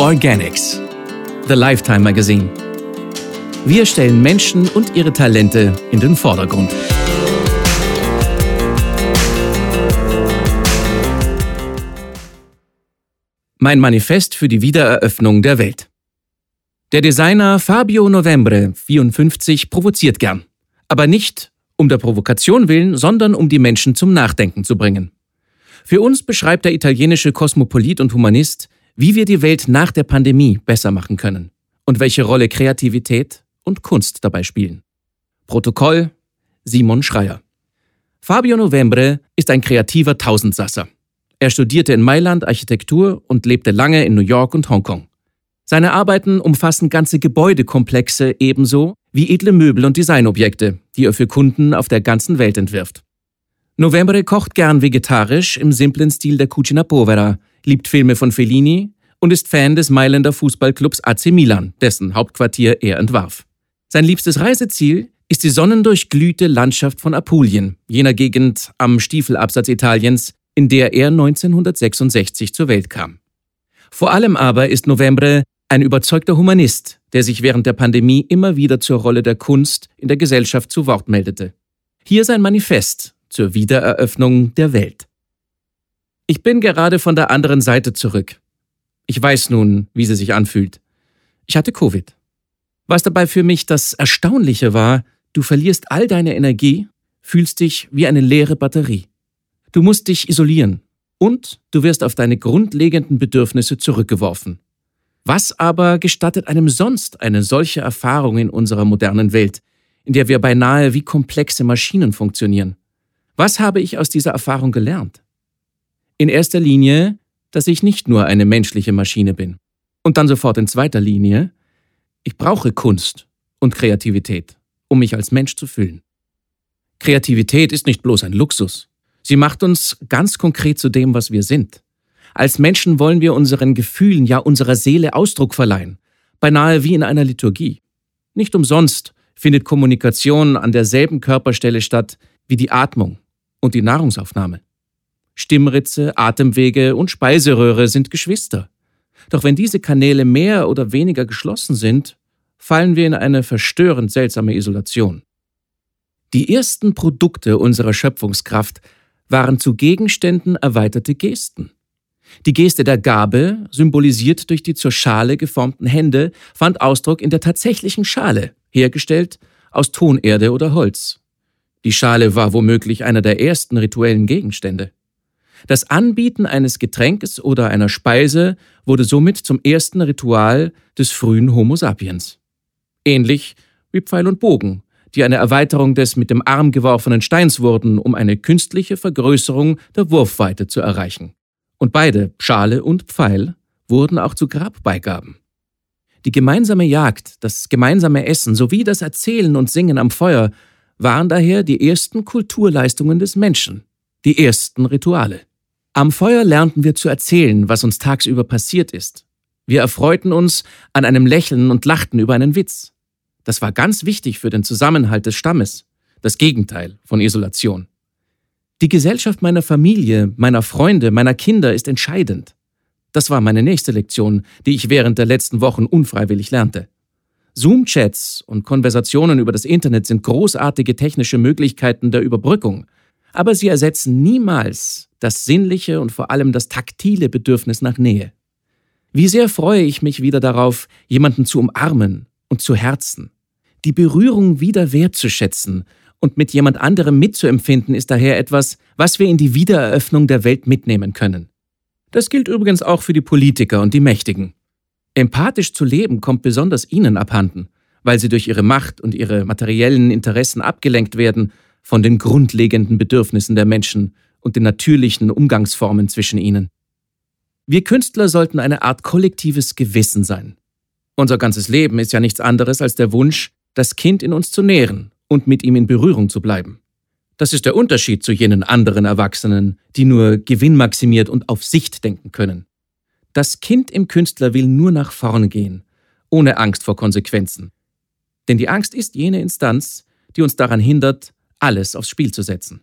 Organics, The Lifetime Magazine. Wir stellen Menschen und ihre Talente in den Vordergrund. Mein Manifest für die Wiedereröffnung der Welt. Der Designer Fabio Novembre, 54, provoziert gern. Aber nicht um der Provokation willen, sondern um die Menschen zum Nachdenken zu bringen. Für uns beschreibt der italienische Kosmopolit und Humanist, wie wir die Welt nach der Pandemie besser machen können und welche Rolle Kreativität und Kunst dabei spielen. Protokoll Simon Schreier. Fabio Novembre ist ein kreativer Tausendsasser. Er studierte in Mailand Architektur und lebte lange in New York und Hongkong. Seine Arbeiten umfassen ganze Gebäudekomplexe ebenso wie edle Möbel und Designobjekte, die er für Kunden auf der ganzen Welt entwirft. Novembre kocht gern vegetarisch im simplen Stil der Cucina Povera, liebt Filme von Fellini und ist Fan des Mailänder Fußballclubs AC Milan, dessen Hauptquartier er entwarf. Sein liebstes Reiseziel ist die sonnendurchglühte Landschaft von Apulien, jener Gegend am Stiefelabsatz Italiens, in der er 1966 zur Welt kam. Vor allem aber ist Novembre ein überzeugter Humanist, der sich während der Pandemie immer wieder zur Rolle der Kunst in der Gesellschaft zu Wort meldete. Hier sein Manifest zur Wiedereröffnung der Welt. Ich bin gerade von der anderen Seite zurück. Ich weiß nun, wie sie sich anfühlt. Ich hatte Covid. Was dabei für mich das Erstaunliche war, du verlierst all deine Energie, fühlst dich wie eine leere Batterie. Du musst dich isolieren und du wirst auf deine grundlegenden Bedürfnisse zurückgeworfen. Was aber gestattet einem sonst eine solche Erfahrung in unserer modernen Welt, in der wir beinahe wie komplexe Maschinen funktionieren? Was habe ich aus dieser Erfahrung gelernt? In erster Linie, dass ich nicht nur eine menschliche Maschine bin. Und dann sofort in zweiter Linie, ich brauche Kunst und Kreativität, um mich als Mensch zu fühlen. Kreativität ist nicht bloß ein Luxus. Sie macht uns ganz konkret zu dem, was wir sind. Als Menschen wollen wir unseren Gefühlen, ja unserer Seele Ausdruck verleihen, beinahe wie in einer Liturgie. Nicht umsonst findet Kommunikation an derselben Körperstelle statt wie die Atmung und die Nahrungsaufnahme. Stimmritze, Atemwege und Speiseröhre sind Geschwister. Doch wenn diese Kanäle mehr oder weniger geschlossen sind, fallen wir in eine verstörend seltsame Isolation. Die ersten Produkte unserer Schöpfungskraft waren zu Gegenständen erweiterte Gesten. Die Geste der Gabe, symbolisiert durch die zur Schale geformten Hände, fand Ausdruck in der tatsächlichen Schale, hergestellt aus Tonerde oder Holz. Die Schale war womöglich einer der ersten rituellen Gegenstände. Das Anbieten eines Getränkes oder einer Speise wurde somit zum ersten Ritual des frühen Homo sapiens. Ähnlich wie Pfeil und Bogen, die eine Erweiterung des mit dem Arm geworfenen Steins wurden, um eine künstliche Vergrößerung der Wurfweite zu erreichen. Und beide, Schale und Pfeil, wurden auch zu Grabbeigaben. Die gemeinsame Jagd, das gemeinsame Essen sowie das Erzählen und Singen am Feuer waren daher die ersten Kulturleistungen des Menschen, die ersten Rituale. Am Feuer lernten wir zu erzählen, was uns tagsüber passiert ist. Wir erfreuten uns an einem Lächeln und lachten über einen Witz. Das war ganz wichtig für den Zusammenhalt des Stammes, das Gegenteil von Isolation. Die Gesellschaft meiner Familie, meiner Freunde, meiner Kinder ist entscheidend. Das war meine nächste Lektion, die ich während der letzten Wochen unfreiwillig lernte. Zoom-Chats und Konversationen über das Internet sind großartige technische Möglichkeiten der Überbrückung, aber sie ersetzen niemals das sinnliche und vor allem das taktile Bedürfnis nach Nähe. Wie sehr freue ich mich wieder darauf, jemanden zu umarmen und zu Herzen. Die Berührung wieder wertzuschätzen und mit jemand anderem mitzuempfinden, ist daher etwas, was wir in die Wiedereröffnung der Welt mitnehmen können. Das gilt übrigens auch für die Politiker und die Mächtigen. Empathisch zu leben kommt besonders ihnen abhanden, weil sie durch ihre Macht und ihre materiellen Interessen abgelenkt werden von den grundlegenden Bedürfnissen der Menschen und den natürlichen Umgangsformen zwischen ihnen. Wir Künstler sollten eine Art kollektives Gewissen sein. Unser ganzes Leben ist ja nichts anderes als der Wunsch, das Kind in uns zu nähren und mit ihm in Berührung zu bleiben. Das ist der Unterschied zu jenen anderen Erwachsenen, die nur gewinnmaximiert und auf Sicht denken können. Das Kind im Künstler will nur nach vorn gehen, ohne Angst vor Konsequenzen. Denn die Angst ist jene Instanz, die uns daran hindert, alles aufs Spiel zu setzen.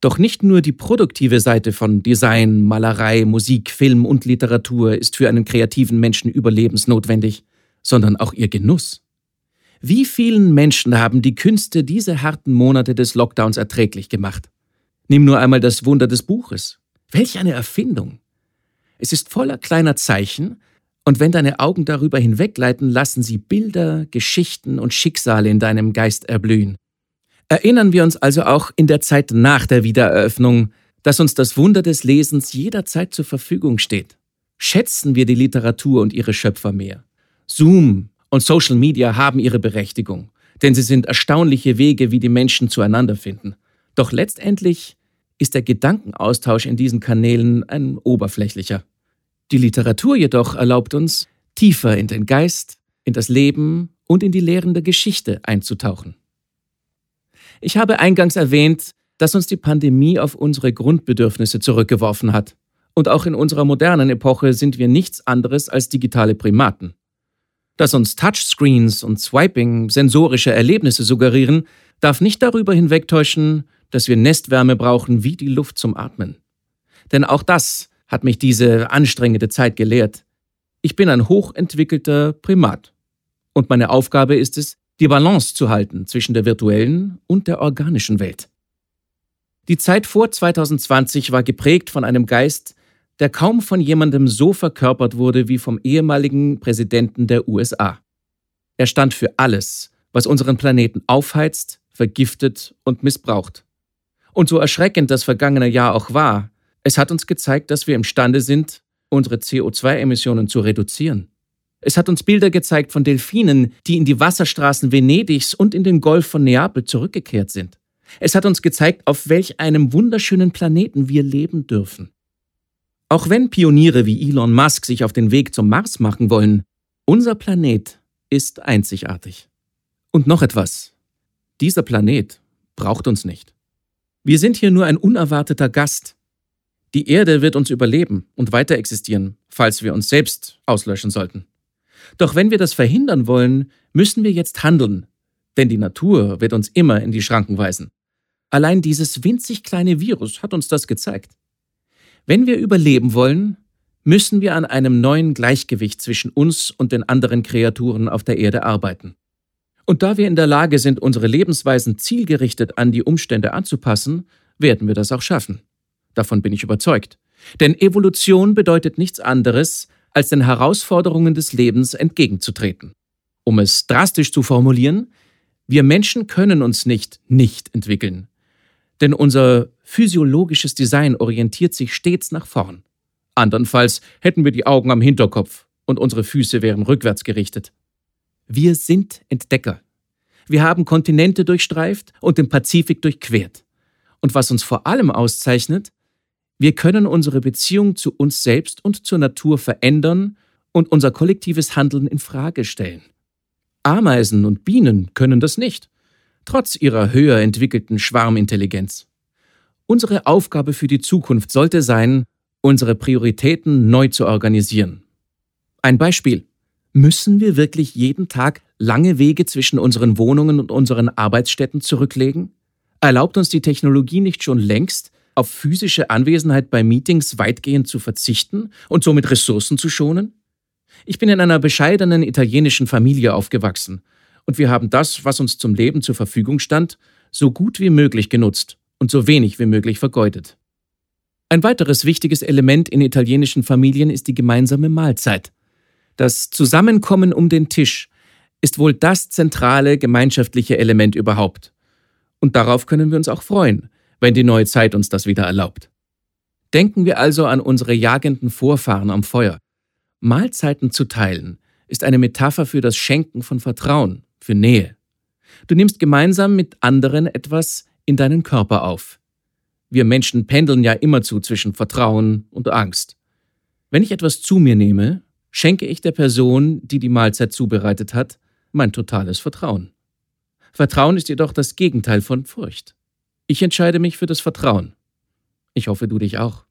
Doch nicht nur die produktive Seite von Design, Malerei, Musik, Film und Literatur ist für einen kreativen Menschen überlebensnotwendig, sondern auch ihr Genuss. Wie vielen Menschen haben die Künste diese harten Monate des Lockdowns erträglich gemacht? Nimm nur einmal das Wunder des Buches. Welch eine Erfindung! Es ist voller kleiner Zeichen, und wenn deine Augen darüber hinwegleiten, lassen sie Bilder, Geschichten und Schicksale in deinem Geist erblühen. Erinnern wir uns also auch in der Zeit nach der Wiedereröffnung, dass uns das Wunder des Lesens jederzeit zur Verfügung steht. Schätzen wir die Literatur und ihre Schöpfer mehr. Zoom und Social Media haben ihre Berechtigung, denn sie sind erstaunliche Wege, wie die Menschen zueinander finden. Doch letztendlich ist der Gedankenaustausch in diesen Kanälen ein oberflächlicher. Die Literatur jedoch erlaubt uns, tiefer in den Geist, in das Leben und in die lehrende Geschichte einzutauchen. Ich habe eingangs erwähnt, dass uns die Pandemie auf unsere Grundbedürfnisse zurückgeworfen hat. Und auch in unserer modernen Epoche sind wir nichts anderes als digitale Primaten. Dass uns Touchscreens und Swiping sensorische Erlebnisse suggerieren, darf nicht darüber hinwegtäuschen, dass wir Nestwärme brauchen wie die Luft zum Atmen. Denn auch das hat mich diese anstrengende Zeit gelehrt. Ich bin ein hochentwickelter Primat. Und meine Aufgabe ist es, die Balance zu halten zwischen der virtuellen und der organischen Welt. Die Zeit vor 2020 war geprägt von einem Geist, der kaum von jemandem so verkörpert wurde wie vom ehemaligen Präsidenten der USA. Er stand für alles, was unseren Planeten aufheizt, vergiftet und missbraucht. Und so erschreckend das vergangene Jahr auch war, es hat uns gezeigt, dass wir imstande sind, unsere CO2-Emissionen zu reduzieren. Es hat uns Bilder gezeigt von Delfinen, die in die Wasserstraßen Venedigs und in den Golf von Neapel zurückgekehrt sind. Es hat uns gezeigt, auf welch einem wunderschönen Planeten wir leben dürfen. Auch wenn Pioniere wie Elon Musk sich auf den Weg zum Mars machen wollen, unser Planet ist einzigartig. Und noch etwas. Dieser Planet braucht uns nicht. Wir sind hier nur ein unerwarteter Gast. Die Erde wird uns überleben und weiter existieren, falls wir uns selbst auslöschen sollten. Doch wenn wir das verhindern wollen, müssen wir jetzt handeln, denn die Natur wird uns immer in die Schranken weisen. Allein dieses winzig kleine Virus hat uns das gezeigt. Wenn wir überleben wollen, müssen wir an einem neuen Gleichgewicht zwischen uns und den anderen Kreaturen auf der Erde arbeiten. Und da wir in der Lage sind, unsere Lebensweisen zielgerichtet an die Umstände anzupassen, werden wir das auch schaffen. Davon bin ich überzeugt. Denn Evolution bedeutet nichts anderes, als den Herausforderungen des Lebens entgegenzutreten. Um es drastisch zu formulieren, wir Menschen können uns nicht nicht entwickeln. Denn unser physiologisches Design orientiert sich stets nach vorn. Andernfalls hätten wir die Augen am Hinterkopf und unsere Füße wären rückwärts gerichtet. Wir sind Entdecker. Wir haben Kontinente durchstreift und den Pazifik durchquert. Und was uns vor allem auszeichnet, wir können unsere Beziehung zu uns selbst und zur Natur verändern und unser kollektives Handeln in Frage stellen. Ameisen und Bienen können das nicht, trotz ihrer höher entwickelten Schwarmintelligenz. Unsere Aufgabe für die Zukunft sollte sein, unsere Prioritäten neu zu organisieren. Ein Beispiel. Müssen wir wirklich jeden Tag lange Wege zwischen unseren Wohnungen und unseren Arbeitsstätten zurücklegen? Erlaubt uns die Technologie nicht schon längst, auf physische Anwesenheit bei Meetings weitgehend zu verzichten und somit Ressourcen zu schonen? Ich bin in einer bescheidenen italienischen Familie aufgewachsen und wir haben das, was uns zum Leben zur Verfügung stand, so gut wie möglich genutzt und so wenig wie möglich vergeudet. Ein weiteres wichtiges Element in italienischen Familien ist die gemeinsame Mahlzeit. Das Zusammenkommen um den Tisch ist wohl das zentrale gemeinschaftliche Element überhaupt. Und darauf können wir uns auch freuen, wenn die neue Zeit uns das wieder erlaubt. Denken wir also an unsere jagenden Vorfahren am Feuer. Mahlzeiten zu teilen ist eine Metapher für das Schenken von Vertrauen, für Nähe. Du nimmst gemeinsam mit anderen etwas in deinen Körper auf. Wir Menschen pendeln ja immerzu zwischen Vertrauen und Angst. Wenn ich etwas zu mir nehme, schenke ich der Person, die die Mahlzeit zubereitet hat, mein totales Vertrauen. Vertrauen ist jedoch das Gegenteil von Furcht. Ich entscheide mich für das Vertrauen. Ich hoffe, du dich auch.